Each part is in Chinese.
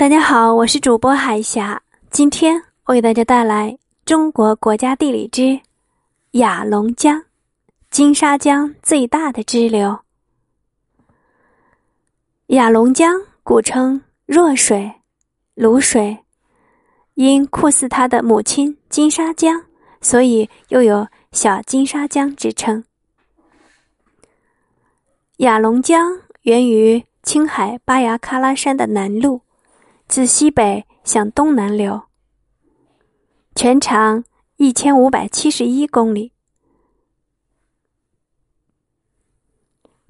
大家好，我是主播海霞。今天我给大家带来中国国家地理之雅龙江，金沙江最大的支流。雅龙江古称弱水、卤水，因酷似它的母亲金沙江，所以又有小金沙江之称。雅龙江源于青海巴牙喀拉山的南麓。自西北向东南流，全长一千五百七十一公里，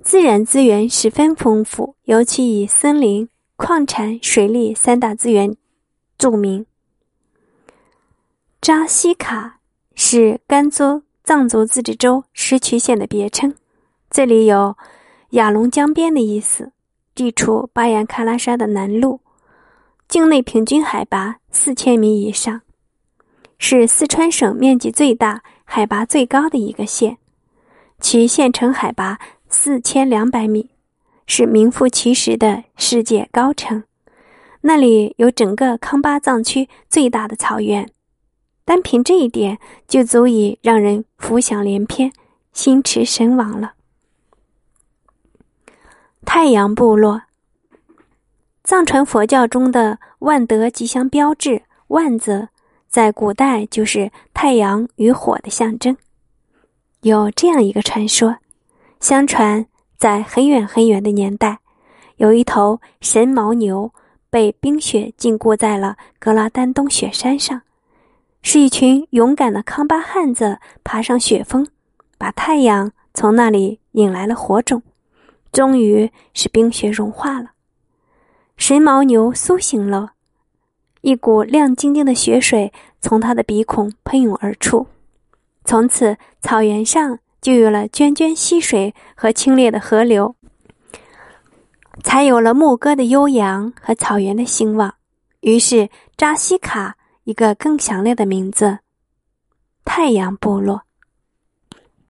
自然资源十分丰富，尤其以森林、矿产、水利三大资源著名。扎西卡是甘孜藏族自治州石渠县的别称，这里有雅龙江边的意思，地处巴颜喀拉山的南麓。境内平均海拔四千米以上，是四川省面积最大、海拔最高的一个县。其县城海拔四千两百米，是名副其实的世界高城。那里有整个康巴藏区最大的草原，单凭这一点就足以让人浮想联翩、心驰神往了。太阳部落。藏传佛教中的万德吉祥标志“万”字，在古代就是太阳与火的象征。有这样一个传说：相传在很远很远的年代，有一头神牦牛被冰雪禁锢在了格拉丹东雪山上，是一群勇敢的康巴汉子爬上雪峰，把太阳从那里引来了火种，终于使冰雪融化了。神牦牛苏醒了，一股亮晶晶的雪水从它的鼻孔喷涌而出，从此草原上就有了涓涓溪水和清冽的河流，才有了牧歌的悠扬和草原的兴旺。于是扎西卡一个更响亮的名字——太阳部落。